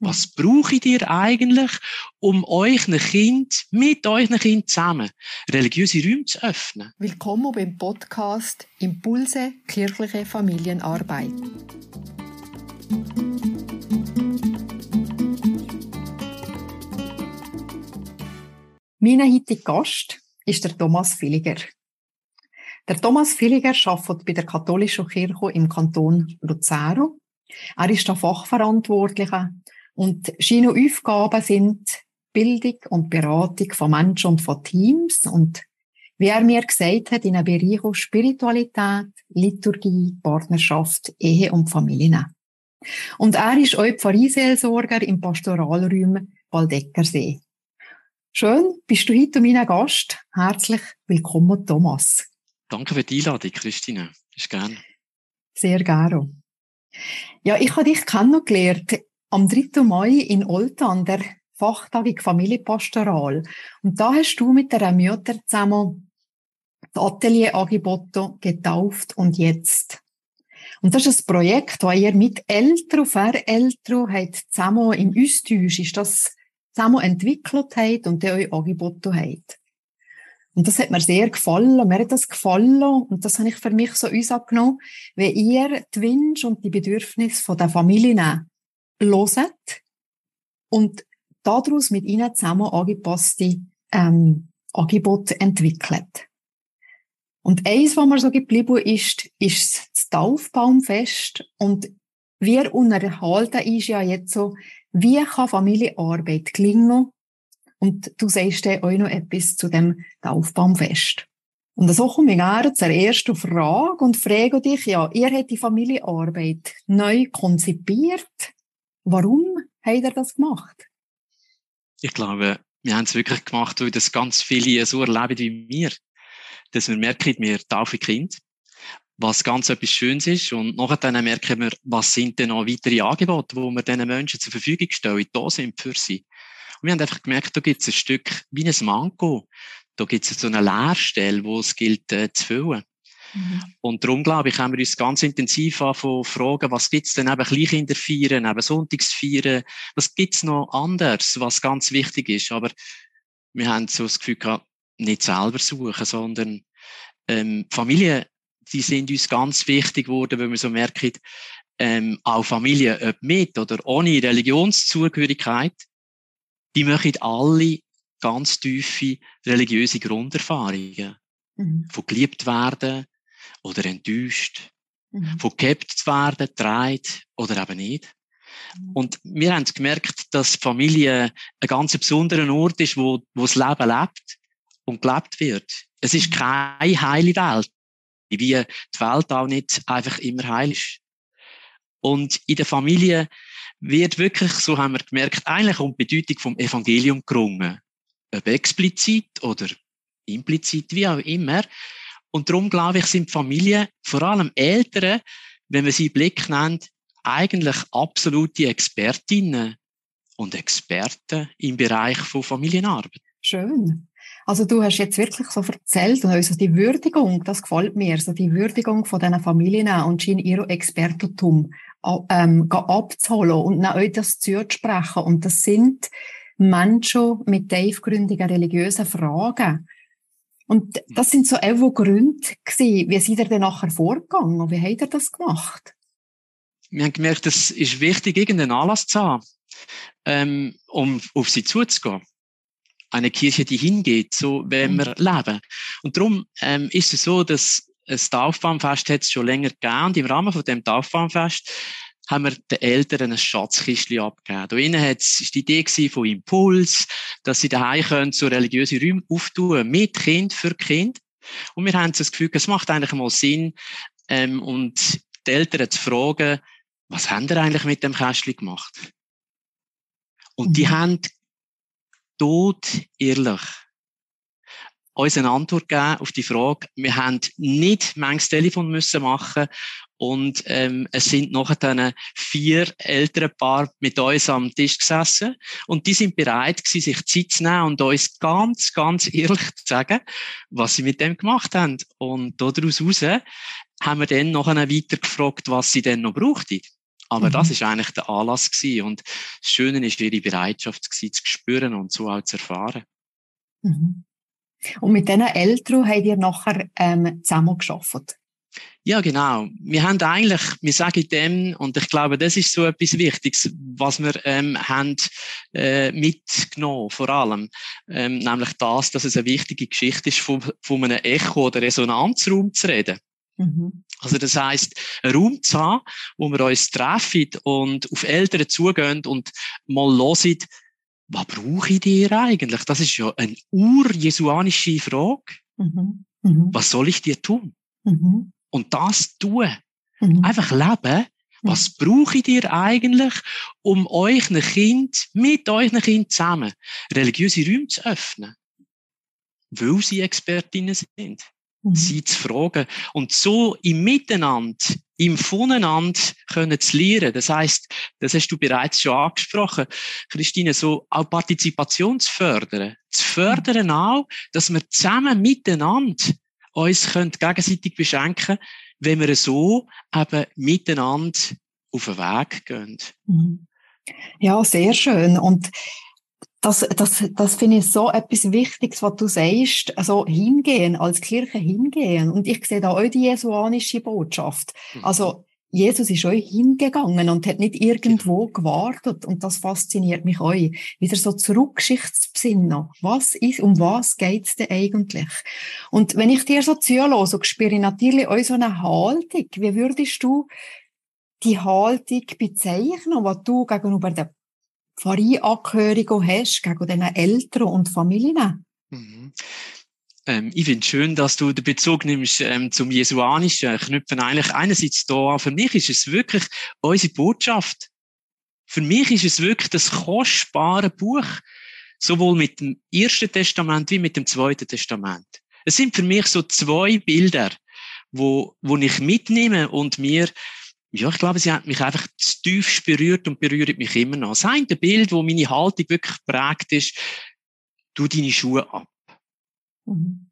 Was braucht ihr eigentlich, um euch ein Kind, mit euch Kind zusammen, religiöse Räume zu öffnen? Willkommen beim Podcast Impulse kirchliche Familienarbeit. Mein heutiger Gast ist der Thomas Villiger. Der Thomas Villiger arbeitet bei der katholischen Kirche im Kanton Luzern. Er ist der Fachverantwortliche und seine Aufgaben sind Bildung und Beratung von Menschen und von Teams und wie er mir gesagt hat, in einem Bereich Spiritualität, Liturgie, Partnerschaft, Ehe und Familie. Und er ist auch Pfarreiseelsorger im Pastoralraum Waldeckersee. Schön, bist du heute mein Gast. Herzlich willkommen, Thomas. Danke für die Einladung, Christine. Ist gern. Sehr gerne. Ja, ich habe dich kennengelernt am 3. Mai in Oltan, der Fachtagung Familienpastoral. Und da hast du mit der Mütter zusammen das Atelier angeboten, getauft und jetzt. Und das ist ein Projekt, das ihr mit Eltern und Vereltern habt zusammen im Austausch ist das zusammen entwickelt habt und euch angeboten habt. Und das hat mir sehr gefallen. Mir hat das gefallen. Und das habe ich für mich so uns angenommen, wenn ihr die Wünsche und die Bedürfnisse der Familien hört und daraus mit ihnen zusammen angepasste ähm, Angebote entwickelt. Und eins, was mir so geblieben ist, ist das Taufbaumfest. Und wir unerhalten ist ja jetzt so, wie kann Familienarbeit gelingen? Und du sagst dir auch noch etwas zu dem Taufbaumfest. Und so komme ich gerne zur ersten Frage und frage dich, ja, ihr habt die Familienarbeit neu konzipiert. Warum habt ihr das gemacht? Ich glaube, wir haben es wirklich gemacht, weil das ganz viele so erleben wie wir. Dass wir merken, wir taufen Kind, was ganz etwas Schönes ist. Und nachher merken wir, was sind denn noch weitere Angebote, wo wir diesen Menschen zur Verfügung stellen, da sind für sie. Und wir haben einfach gemerkt, da gibt es ein Stück wie ein Mango. Da gibt es so eine Leerstelle, wo es gilt äh, zu füllen. Mhm. Und darum, glaube ich, haben wir uns ganz intensiv von fragen, was gibt's denn eben Kleinkinder feiern, eben Sonntagsfeiern, was gibt's noch anders, was ganz wichtig ist. Aber wir haben so das Gefühl gehabt, nicht selber suchen, sondern ähm, Familien, die sind uns ganz wichtig geworden, weil wir so merken, ähm, auch Familien, ob mit oder ohne Religionszugehörigkeit, die möchten alle ganz tiefe religiöse Grunderfahrungen. Mhm. Von geliebt werden, oder enttäuscht, mhm. von gehabt zu werden, dreht oder eben nicht. Mhm. Und wir haben gemerkt, dass Familie ein ganz besonderer Ort ist, wo, wo das Leben lebt und gelebt wird. Es ist mhm. keine heile Welt, wie die Welt auch nicht einfach immer heil ist. Und in der Familie wird wirklich, so haben wir gemerkt, eigentlich um die Bedeutung vom Evangelium gerungen. Ob explizit oder implizit, wie auch immer. Und darum, glaube ich, sind Familien, vor allem Eltern, wenn man sie Blick nennt, eigentlich absolute Expertinnen und Experten im Bereich von Familienarbeit. Schön. Also du hast jetzt wirklich so erzählt und also die Würdigung, das gefällt mir, so die Würdigung von diesen Familien und schien ihr Expertentum ähm, abzuholen und auch das zuzusprechen. Und das sind Menschen mit tiefgründigen religiösen Fragen. Und das sind so auch Gründe gewesen. Wie seid ihr denn nachher vorgegangen? Wie habt ihr das gemacht? Wir haben gemerkt, es ist wichtig, irgendeinen Anlass zu haben, ähm, um auf sie zuzugehen. Eine Kirche, die hingeht, so wenn wir mhm. leben. Und darum ähm, ist es so, dass ein hat es schon länger gegeben. Und im Rahmen von dem Taufbaumfest haben wir den Eltern ein Schatzkistchen abgegeben. Da innen hat's, ist die Idee von Impuls, dass sie daheim können so religiöse Räume auftun, mit Kind, für Kind. Und wir haben das Gefühl, es macht eigentlich mal Sinn, ähm, und die Eltern zu fragen, was haben ihr eigentlich mit dem Kästchen gemacht? Und mhm. die haben tot ehrlich uns eine Antwort gegeben auf die Frage. Wir haben nicht manches Telefon müssen machen und ähm, es sind nachher dann vier ältere Paar mit uns am Tisch gesessen und die sind bereit gewesen, sich Zeit zu nehmen und uns ganz, ganz ehrlich zu sagen, was sie mit dem gemacht haben. Und daraus heraus haben wir dann nachher weiter gefragt, was sie denn noch brauchten. Aber mhm. das ist eigentlich der Anlass gewesen. Und das Schöne ist ihre Bereitschaft gewesen, zu spüren und so auch zu erfahren. Mhm. Und mit diesen Eltern habt ihr nachher ähm, zusammen geschafft? Ja, genau. Wir haben eigentlich, wir sagen dem, und ich glaube, das ist so etwas Wichtiges, was wir ähm, haben äh, mitgenommen, vor allem, ähm, nämlich das, dass es eine wichtige Geschichte ist, von, von einem Echo- oder Resonanzraum zu reden. Mhm. Also das heißt, einen Raum zu haben, wo wir uns treffen und auf Eltern zugehen und mal hören, was brauche ich dir eigentlich? Das ist ja eine urjesuanische Frage. Mhm. Mhm. Was soll ich dir tun? Mhm. Und das tun. Mhm. Einfach leben. Was brauche ich dir eigentlich, um euch ein Kind, mit euch ein Kind zusammen, religiöse Räume zu öffnen? Weil sie Expertinnen sind. Mhm. Sie zu fragen. Und so im Miteinander im Voneinander können zu lernen. Das heißt, das hast du bereits schon angesprochen, Christine, so auch Partizipation zu fördern. Zu fördern auch, dass wir zusammen miteinander uns können gegenseitig beschenken, wenn wir so eben miteinander auf den Weg gehen. Mhm. Ja, sehr schön. Und das, das, das finde ich so etwas Wichtiges, was du sagst, also hingehen, als Kirche hingehen. Und ich sehe da auch die jesuanische Botschaft. Mhm. Also, Jesus ist euch hingegangen und hat nicht irgendwo gewartet. Und das fasziniert mich euch. Wieder so zurückgeschichtsbesinnen. Was ist, um was geht's denn eigentlich? Und wenn ich dir so zuhöre, so spüre ich natürlich euch so eine Haltung. Wie würdest du die Haltung bezeichnen, was du gegenüber der Pfarreiangehörigen hast, gegen diesen Eltern und Familien? Mhm. Ähm, ich finde es schön, dass du den Bezug nimmst ähm, zum Jesuanischen. Knüpfen eigentlich einerseits da an. Für mich ist es wirklich unsere Botschaft. Für mich ist es wirklich das kostbare Buch, sowohl mit dem Ersten Testament wie mit dem Zweiten Testament. Es sind für mich so zwei Bilder, wo, wo ich mitnehme und mir ja, ich glaube, sie hat mich einfach zu tief berührt und berührt mich immer noch. Das eine Bild, wo meine Haltung wirklich prägt ist, du deine Schuhe ab. Mhm.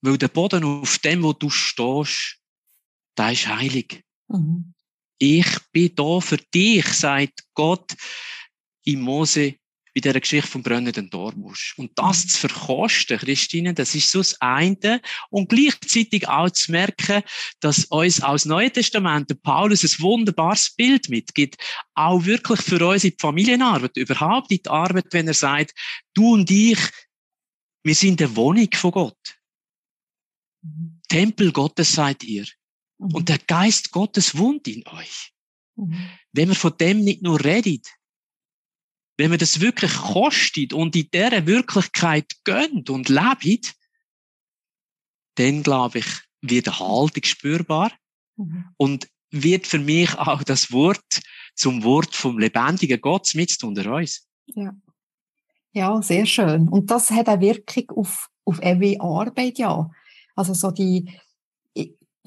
Weil der Boden auf dem, wo du stehst, der ist heilig. Mhm. Ich bin da für dich, sagt Gott in Mose bei dieser Geschichte vom brennenden Dormusch. Und das mhm. zu verkosten, Christine, das ist so das eine. Und gleichzeitig auch zu merken, dass uns aus Neuen Testament Paulus ein wunderbares Bild mitgibt. Auch wirklich für uns in die Familienarbeit, überhaupt in die Arbeit, wenn er sagt, du und ich, wir sind eine Wohnung von Gott. Mhm. Tempel Gottes seid ihr. Mhm. Und der Geist Gottes wohnt in euch. Mhm. Wenn wir von dem nicht nur redet, wenn man das wirklich kostet und in dieser Wirklichkeit gönnt und lebt, dann glaube ich, wird eine Haltung spürbar mhm. und wird für mich auch das Wort zum Wort vom lebendigen Gott mit unter uns. Ja. Ja, sehr schön. Und das hat eine Wirkung auf, auf eure Arbeit, ja. Also so die,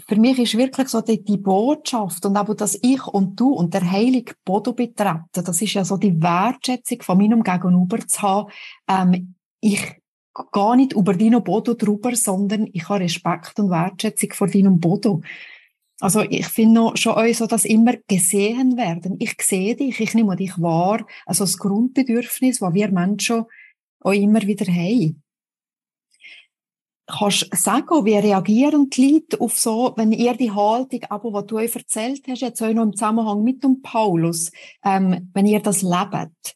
für mich ist wirklich so die, die Botschaft und auch das Ich und Du und der heilige Bodo betreten, das ist ja so die Wertschätzung von meinem Gegenüber zu haben. Ähm, ich gehe nicht über deinen Bodo drüber, sondern ich habe Respekt und Wertschätzung vor deinem Bodo. Also ich finde schon auch so, dass immer gesehen werden. Ich sehe dich, ich nehme dich wahr. Also das Grundbedürfnis, was wir Menschen auch immer wieder haben. Kannst du sagen, wie reagieren die Leute auf so, wenn ihr die Haltung, aber was du euch erzählt hast, jetzt auch noch im Zusammenhang mit dem Paulus, ähm, wenn ihr das lebt?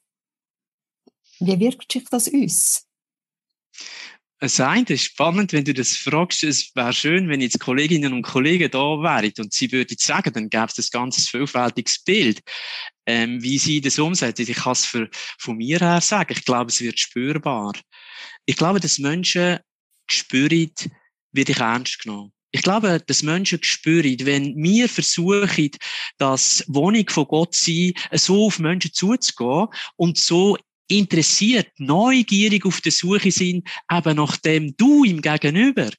Wie wirkt sich das uns? Es ist spannend, wenn du das fragst. Es wäre schön, wenn jetzt Kolleginnen und Kollegen da wären und sie würden sagen, dann gäbe es ein ganz vielfältiges Bild, ähm, wie sie das umsetzen. Ich kann es von mir her sagen. Ich glaube, es wird spürbar. Ich glaube, dass Menschen spüren, werde ich ernst genommen. Ich glaube, dass Menschen spüren, wenn wir versuchen, das Wohnung von Gott sein, so auf Menschen zuzugehen und so interessiert, neugierig auf der Suche sind, eben nach dem Du im Gegenüber,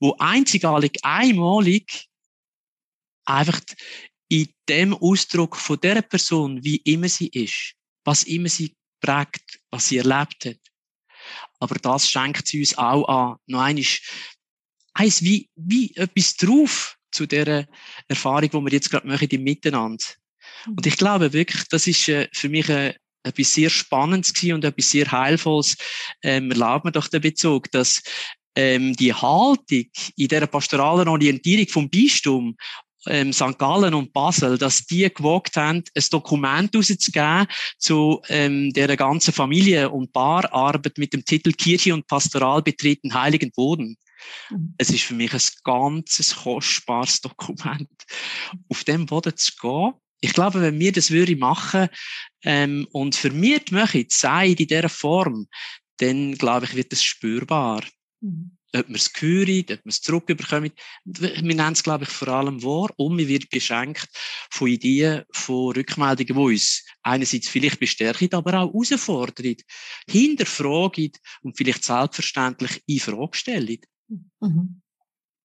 wo einzigartig, einmalig, einfach in dem Ausdruck von der Person, wie immer sie ist, was immer sie prägt, was sie erlebt hat, aber das schenkt sie uns auch an. Noch einmal, eins wie, wie etwas drauf zu der Erfahrung, die wir jetzt gerade machen im Miteinander. Und ich glaube wirklich, das ist äh, für mich äh, etwas sehr Spannendes gewesen und etwas sehr Heilvolles. Ähm, erlaubt mir doch den Bezug, dass ähm, die Haltung in dieser pastoralen Orientierung vom Bistum ähm, St. Gallen und Basel, dass die gewagt haben, ein Dokument rauszugeben zu ähm, der ganzen Familie- und Paararbeit mit dem Titel Kirche und Pastoral betreten Heiligen Boden. Mhm. Es ist für mich ein ganzes kostbares Dokument, auf dem Boden zu gehen. Ich glaube, wenn wir das würde machen ähm, und für mich machen, sei in dieser Form, dann glaube ich, wird es spürbar. Mhm ob wir es hören, ob wir es zurückbekommen. Wir nennen es, glaube ich, vor allem wahr und wir werden beschenkt von Ideen, von Rückmeldungen, die uns einerseits vielleicht bestärken, aber auch herausfordern, hinterfragen und vielleicht selbstverständlich in Frage stellen. Mhm.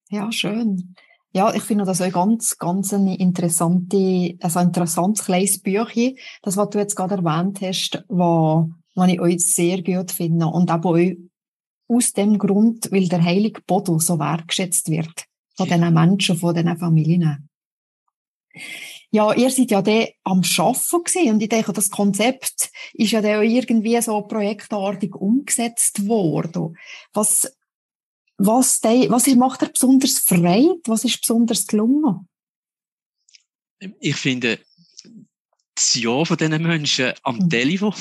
Ja, schön. Ja, ich finde das auch ganz, ganz eine interessante, also ein interessantes kleines Büchchen, das, was du jetzt gerade erwähnt hast, was, was ich euch sehr gut finde und auch euch aus dem Grund, weil der heilige Boden so wertgeschätzt wird von diesen Menschen, von diesen Familien. Ja, ihr seid ja da am Arbeiten gewesen und ich denke, das Konzept ist ja dann irgendwie so projektartig umgesetzt worden. Was, was, de, was macht er besonders Freude? Was ist besonders gelungen? Ich finde, das Ja von diesen Menschen am mhm. Telefon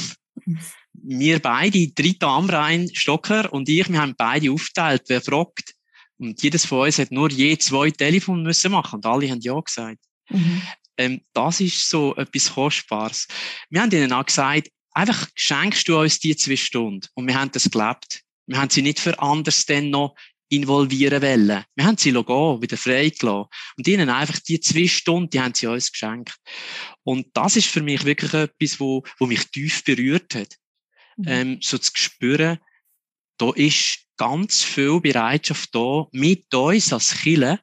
mhm wir beide, Rita Amrein, Stocker und ich, wir haben beide aufgeteilt, wer fragt. Und jedes von uns hat nur je zwei Telefone müssen machen und alle haben Ja gesagt. Mhm. Ähm, das ist so etwas Kostbares. Wir haben ihnen auch gesagt, einfach schenkst du uns die zwei Stunden. Und wir haben das gelebt. Wir haben sie nicht für anders denn noch involvieren wollen. Wir haben sie gehen, wieder freigelassen. Und ihnen einfach die zwei Stunden, die haben sie uns geschenkt. Und das ist für mich wirklich etwas, wo, wo mich tief berührt hat. Mhm. ähm, so zu spüren, da ist ganz viel Bereitschaft da, mit uns als Kille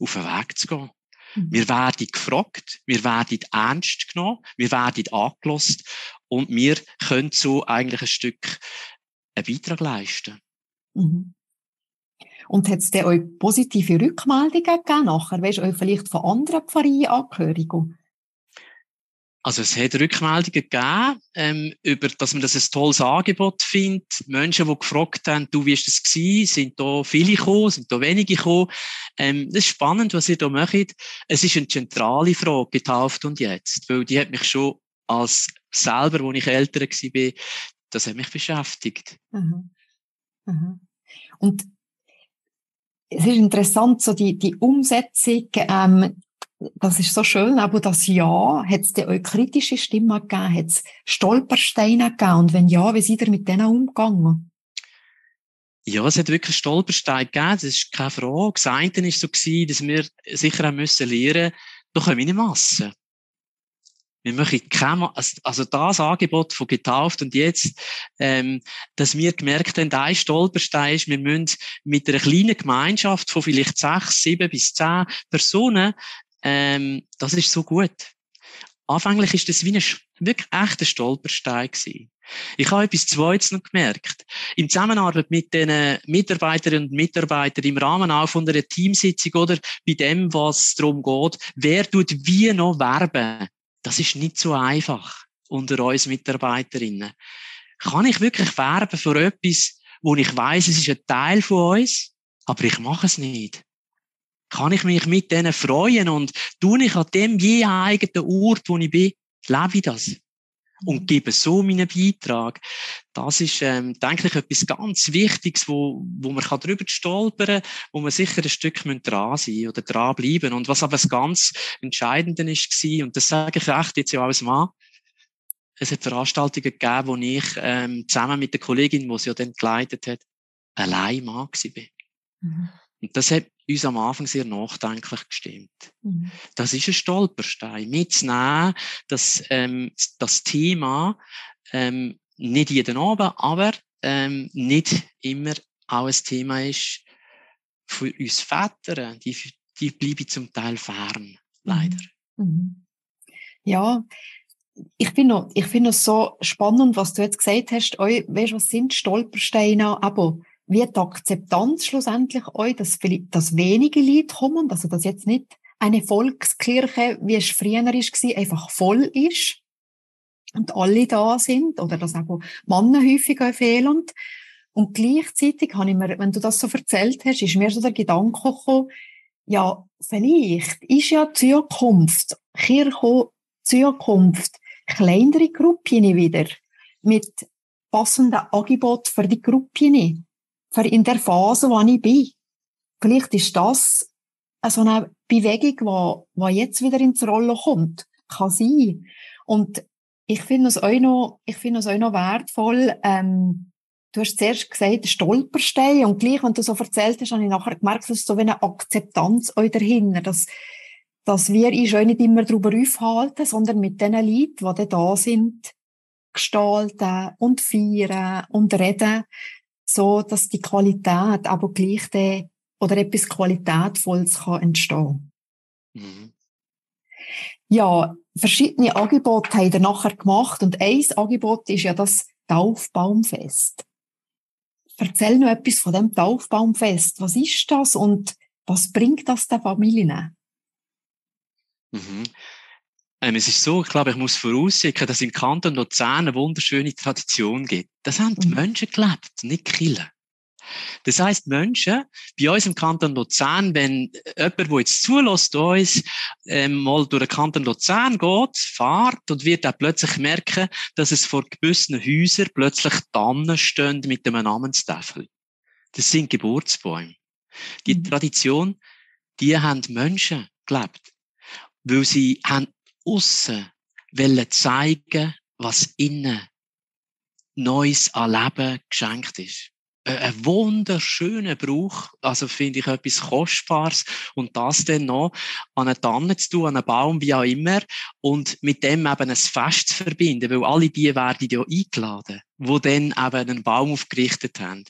auf den Weg zu gehen. Mhm. Wir werden gefragt, wir werden ernst genommen, wir werden angelost und wir können so eigentlich ein Stück einen Beitrag leisten. Mhm. Und hat es denn euch positive Rückmeldungen gegeben nachher? Weißt du, vielleicht von anderen Pfarreienangehörigen? Also es hat Rückmeldungen gegeben, ähm, über, dass man das ein tolles Angebot findet. Menschen, die gefragt haben, du, wie ist das gewesen? Sind da viele gekommen? Sind da wenige gekommen? Ähm, das ist spannend, was ihr da macht. Es ist eine zentrale Frage, getauft und jetzt. Weil die hat mich schon als selber, wo ich älter war, das hat mich beschäftigt. Mhm. Mhm. Und es ist interessant, so die, die Umsetzung, ähm, das ist so schön, aber das Ja, hat es auch kritische Stimmen gegeben? Hat es Stolpersteine gegeben? Und wenn ja, wie seid ihr mit denen umgegangen? Ja, es hat wirklich Stolpersteine gegeben, das ist keine Frage. Das eine war so, dass wir sicher auch müssen lernen, da kommen in Massen. Wir möchten kein, also das Angebot von getauft und jetzt, ähm, dass wir gemerkt haben, ein Stolperstein ist, wir müssen mit einer kleinen Gemeinschaft von vielleicht sechs, sieben bis zehn Personen ähm, das ist so gut. Anfänglich ist das wie ein wirklich echter Stolperstein gewesen. Ich habe etwas Zweites noch gemerkt. Im Zusammenarbeit mit den Mitarbeiterinnen und Mitarbeitern im Rahmen auch von einer Teamsitzung oder bei dem, was darum geht, wer tut wie noch werben. Das ist nicht so einfach unter uns Mitarbeiterinnen. Kann ich wirklich werben für etwas, wo ich weiß, es ist ein Teil von uns, aber ich mache es nicht? kann ich mich mit denen freuen und tue ich an dem je eigenen Ort, wo ich bin, lebe ich das und mhm. gebe so meinen Beitrag. Das ist, ähm, denke ich, etwas ganz Wichtiges, wo, wo man kann drüber stolpern, wo man sicher ein Stück dran sein oder dranbleiben. Und was aber das ganz Entscheidende ist, war, und das sage ich echt jetzt ja als Mann, es hat Veranstaltungen gegeben, wo ich ähm, zusammen mit der Kollegin, die sie ja dann geleitet hat, allein Mann war. Mhm. Und das hat uns am Anfang sehr nachdenklich gestimmt. Mhm. Das ist ein Stolperstein. Mitzunehmen, dass ähm, das Thema ähm, nicht jeden Abend, aber ähm, nicht immer auch ein Thema ist für uns Väter. Die, die bleiben zum Teil fern, leider. Mhm. mhm. Ja, ich finde noch, ich finde es so spannend, was du jetzt gesagt hast. Weißt, was sind Stolpersteine? Aber wie die Akzeptanz schlussendlich euch, dass, dass wenige Leute kommen, also dass jetzt nicht eine Volkskirche, wie es früher war, einfach voll ist? Und alle da sind? Oder dass auch Männer häufig fehlen. Und gleichzeitig habe ich mir, wenn du das so erzählt hast, ist mir so der Gedanke gekommen, ja, vielleicht ist ja Zukunft, Kirche, Zukunft, kleinere Gruppen wieder mit passenden Angeboten für die Gruppen, für in der Phase, wo ich bin. Vielleicht ist das so eine Bewegung, die, jetzt wieder ins Rollen kommt. Kann sein. Und ich finde es auch noch, ich finde es auch noch wertvoll, ähm, du hast zuerst gesagt, Stolperstein, und gleich, wenn du so erzählt hast, habe ich nachher gemerkt, dass es so wie eine Akzeptanz euch dahinter, dass, dass wir uns auch nicht immer darüber aufhalten, sondern mit den Leuten, die da sind, gestalten und feiern und reden, so, dass die Qualität aber gleich de, oder etwas Qualitätvolles kann entstehen. Mhm. Ja, verschiedene Angebote haben wir nachher gemacht und ein Angebot ist ja das Taufbaumfest. Erzähl noch etwas von dem Taufbaumfest. Was ist das und was bringt das der Familie? Mhm. Ähm, es ist so, ich glaube, ich muss vorausschicken, dass im Kanton Luzern eine wunderschöne Tradition gibt. Das haben die mhm. Menschen gelebt, nicht Killer. Das heißt, Menschen bei uns im Kanton Luzern, wenn jemand, der jetzt zulässt, uns ähm, mal durch den Kanton Luzern geht, fährt und wird auch plötzlich merken, dass es vor gewissen Häusern plötzlich Tannen stehen mit einem Namenstafel. Das sind Geburtsbäume. Die mhm. Tradition, die haben Menschen gelebt, weil sie haben aussen wollen zeigen, was innen Neues an Leben geschenkt ist. Ein wunderschöner Brauch, also finde ich etwas Kostbares und das dann noch an eine Tanne zu tun, an einen Baum, wie auch immer und mit dem eben ein Fest zu verbinden, weil alle die werden ja eingeladen, wo dann eben einen Baum aufgerichtet haben.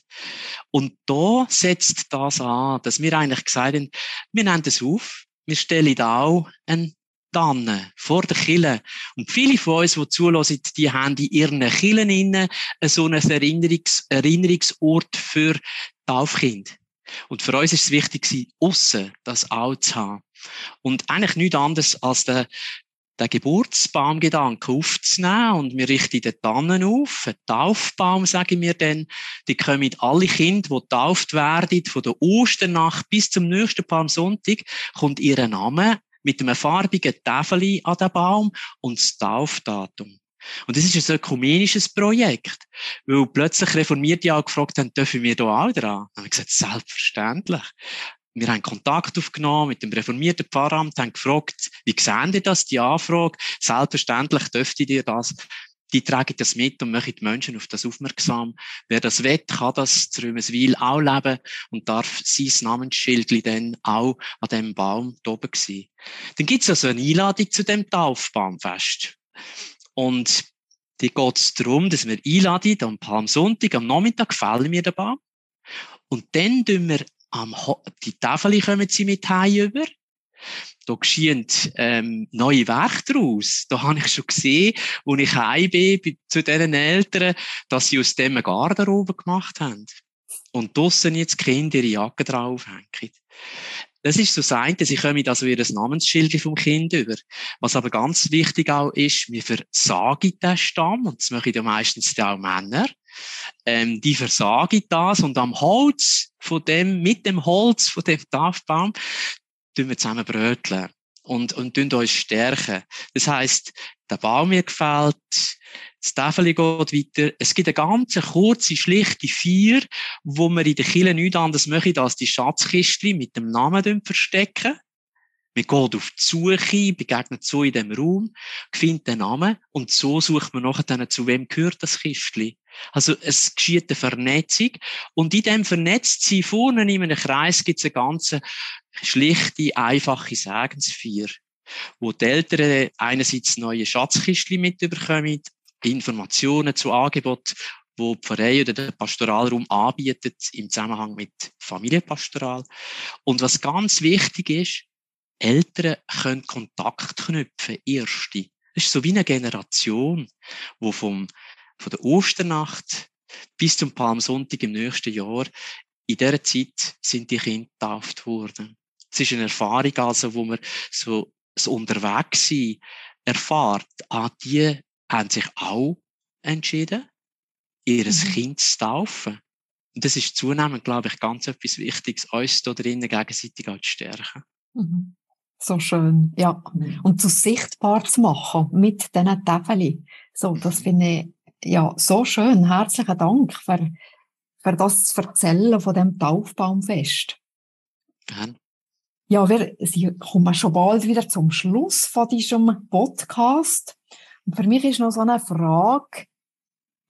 Und da setzt das an, dass wir eigentlich gesagt haben, wir nehmen das auf, wir stellen da auch einen Tannen vor der Kille. Und viele von uns, die zulassen, die haben in ihren Killen innen so einen Erinnerungs Erinnerungsort für Taufkind. Und für uns ist es wichtig, aussen das auch zu haben. Und eigentlich nichts anderes als der, den Geburtsbaumgedanken aufzunehmen und wir richten den Tannen auf, einen Taufbaum, sagen wir dann, die kommen alle Kinder, die getauft werden, von der Osternacht bis zum nächsten Palmsonntag, kommt ihr Name mit einem farbigen Tafel an den Baum und das Taufdatum. Und das ist ein ökumenisches Projekt, weil plötzlich Reformierte auch gefragt haben, dürfen wir da auch dran? Dann haben wir gesagt, selbstverständlich. Wir haben Kontakt aufgenommen mit dem reformierten Pfarramt, haben gefragt, wie sehen ihr das, die Anfrage? Selbstverständlich dürfte ihr das die tragen das mit und machen die Menschen auf das aufmerksam. Wer das will, kann das zu Römeswil auch leben und darf sein Namensschild dann auch an dem Baum oben sein. Dann gibt's also eine Einladung zu dem Taufbaumfest. Und die geht's darum, dass wir einladen, am Palmsonntag, am Nachmittag fällen wir den Baum. Und dann tun wir am, die Tafel kommen sie mit heim über da geschehen ähm, neue Werke daraus. Da habe ich schon gesehen, als ich heim bin, zu diesen Eltern, dass sie aus dem eine Garderobe gemacht haben. Und draussen jetzt die Kinder ihre Jacke draufhängen. Das ist so sein, dass ich komme also ihr Namensschild vom Kind über. Was aber ganz wichtig auch ist, wir versagen den Stamm, und das machen ja meistens auch Männer, ähm, die versagen das und am Holz von dem, mit dem Holz von dem Taufbaum, tun wir zusammen bröteln und, und tun uns stärken. Das heisst, der Baum mir gefällt, das Tafel geht weiter. Es gibt eine ganz kurze, schlichte Vier, wo wir in der Kirche nichts anderes machen, als die Schatzkiste mit dem Namen verstecken. Man geht auf die Suche, begegnet so in dem Raum, findet den Namen und so sucht man nachher zu wem gehört das Kistli. Also es geschieht eine Vernetzung und in dem Vernetztsein vorne in einem Kreis gibt es eine ganz schlichte, einfache Segensfeier, wo die Eltern einerseits neue Schatzkistchen mitbekommen, Informationen zu Angebot, wo die Pfarrei oder der Pastoralraum anbietet im Zusammenhang mit Familienpastoral. Und was ganz wichtig ist, Eltern können Kontakt knüpfen, erste. Das ist so wie eine Generation, wo vom, von der Osternacht bis zum Palmsonntag im nächsten Jahr, in dieser Zeit sind die Kinder getauft worden. Es ist eine Erfahrung, also, wo man so das Unterwegssein erfahrt. Ah, die haben sich auch entschieden, ihr mhm. Kind zu taufen. Und das ist zunehmend, glaube ich, ganz etwas Wichtiges, uns da drinnen gegenseitig auch zu stärken. Mhm. So schön, ja. Und zu sichtbar zu machen mit diesen Täfeln. So, das mhm. finde ich, ja, so schön. Herzlichen Dank für, für das erzählen von dem Taufbaumfest. Gern. Ja, wir Sie kommen schon bald wieder zum Schluss von diesem Podcast. Und für mich ist noch so eine Frage,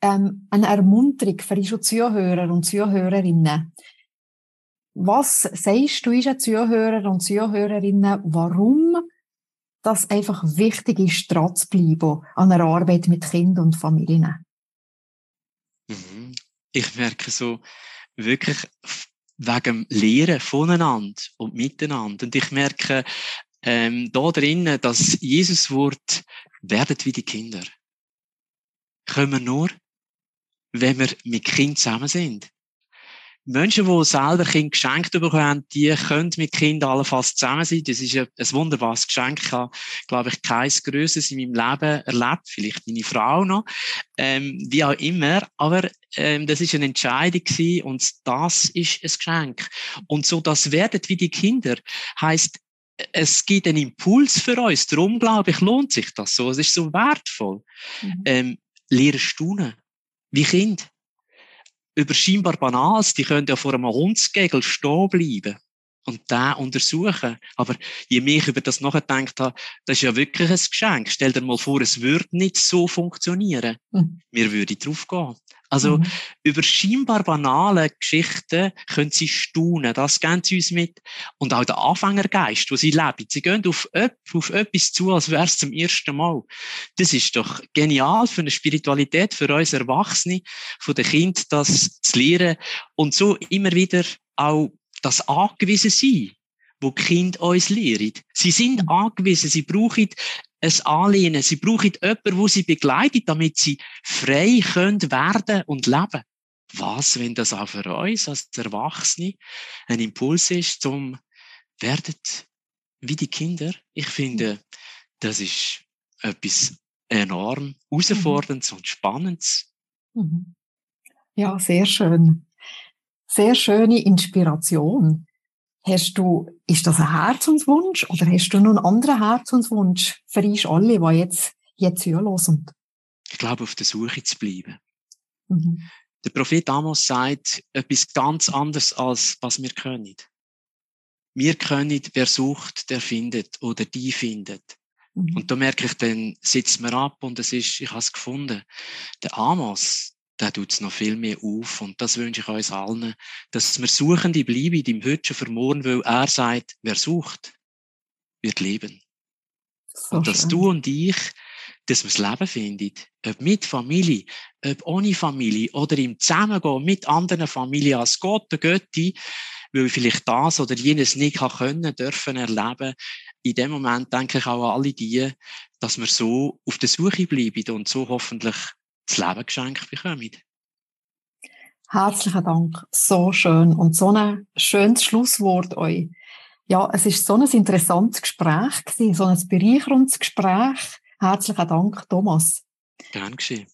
ähm, eine Ermunterung für unsere Zuhörer und Zuhörerinnen. Was sagst du unseren Zuhörer und Zuhörerinnen, warum das einfach wichtig ist, dran zu bleiben an einer Arbeit mit Kindern und Familien? Mhm. Ich merke so wirklich wegen dem Lehren voneinander und miteinander. Und ich merke ähm, da drinnen, dass Jesus Wort werdet wie die Kinder. Können wir nur, wenn wir mit Kind zusammen sind. Menschen, die selber Kinder geschenkt bekommen haben, die können mit Kindern allenfalls zusammen sein. Das ist ein, ein wunderbares Geschenk. Ich habe, glaube ich, keins Größeres in meinem Leben erlebt. Vielleicht meine Frau noch. Ähm, wie auch immer. Aber ähm, das ist eine Entscheidung gewesen und das ist ein Geschenk. Und so, das werdet wie die Kinder, heißt es gibt einen Impuls für uns. Darum, glaube ich, lohnt sich das so. Es ist so wertvoll. Mhm. Ähm, Lehren staunen. Wie Kind über scheinbar Banals, die können ja vor einem Hundsgegel stehen bleiben und den untersuchen. Aber je mehr ich über das nachgedacht habe, das ist ja wirklich ein Geschenk. Stell dir mal vor, es würde nicht so funktionieren. Mhm. Wir würden drauf gehen. Also, mhm. über scheinbar banale Geschichten können sie staunen. Das geben sie uns mit. Und auch der Anfängergeist, wo sie leben. Sie gehen auf, auf etwas zu, als wäre es zum ersten Mal. Das ist doch genial für eine Spiritualität, für uns Erwachsene, von den Kindern, das zu lernen. Und so immer wieder auch das angewiesen sein wo die Kinder uns lehren. Sie sind mhm. angewiesen, sie brauchen ein Anlehnen. Sie brauchen jemanden, wo sie begleitet, damit sie frei können werden und leben. Was, wenn das auch für uns als Erwachsene ein Impuls ist, zum werdet wie die Kinder? Ich finde, das ist etwas enorm herausforderndes mhm. und spannendes. Mhm. Ja, sehr schön. Sehr schöne Inspiration. Hast du, ist das ein Herzenswunsch oder hast du noch einen anderen Herzenswunsch für uns alle, die jetzt, jetzt zuhören? Ich glaube, auf der Suche zu bleiben. Mhm. Der Prophet Amos sagt etwas ganz anderes, als was wir können. Wir können, wer sucht, der findet oder die findet. Mhm. Und da merke ich, dann sitzt man ab und es ist, ich habe es gefunden. Der Amos, der tut es noch viel mehr auf. Und das wünsche ich uns allen, dass wir Suchende bleiben, im Hütchen vermohren, weil er sagt, wer sucht, wird leben. So und dass schön. du und ich, dass wir das Leben finden, ob mit Familie, ob ohne Familie oder im Zusammengehen mit anderen Familien als Gott, der Götti, weil vielleicht das oder jenes nicht können, dürfen erleben. In dem Moment denke ich auch an alle die, dass wir so auf der Suche bleiben und so hoffentlich das Leben geschenkt bekommen. Herzlichen Dank, so schön und so ein schönes Schlusswort euch. Ja, es ist so ein interessantes Gespräch gewesen, so ein bereicherndes Gespräch. Herzlichen Dank, Thomas. Gern geschehen.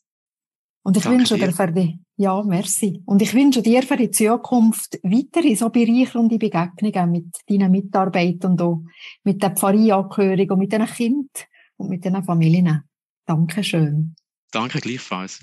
Und ich Danke wünsche dir für die, ja, merci. Und ich wünsche dir für die Zukunft weitere so bereichernde Begegnungen mit deinen Mitarbeitern und auch mit der Pfarreiangehörigen und mit den Kindern und mit den Familien. Dankeschön. Danke gleichfalls.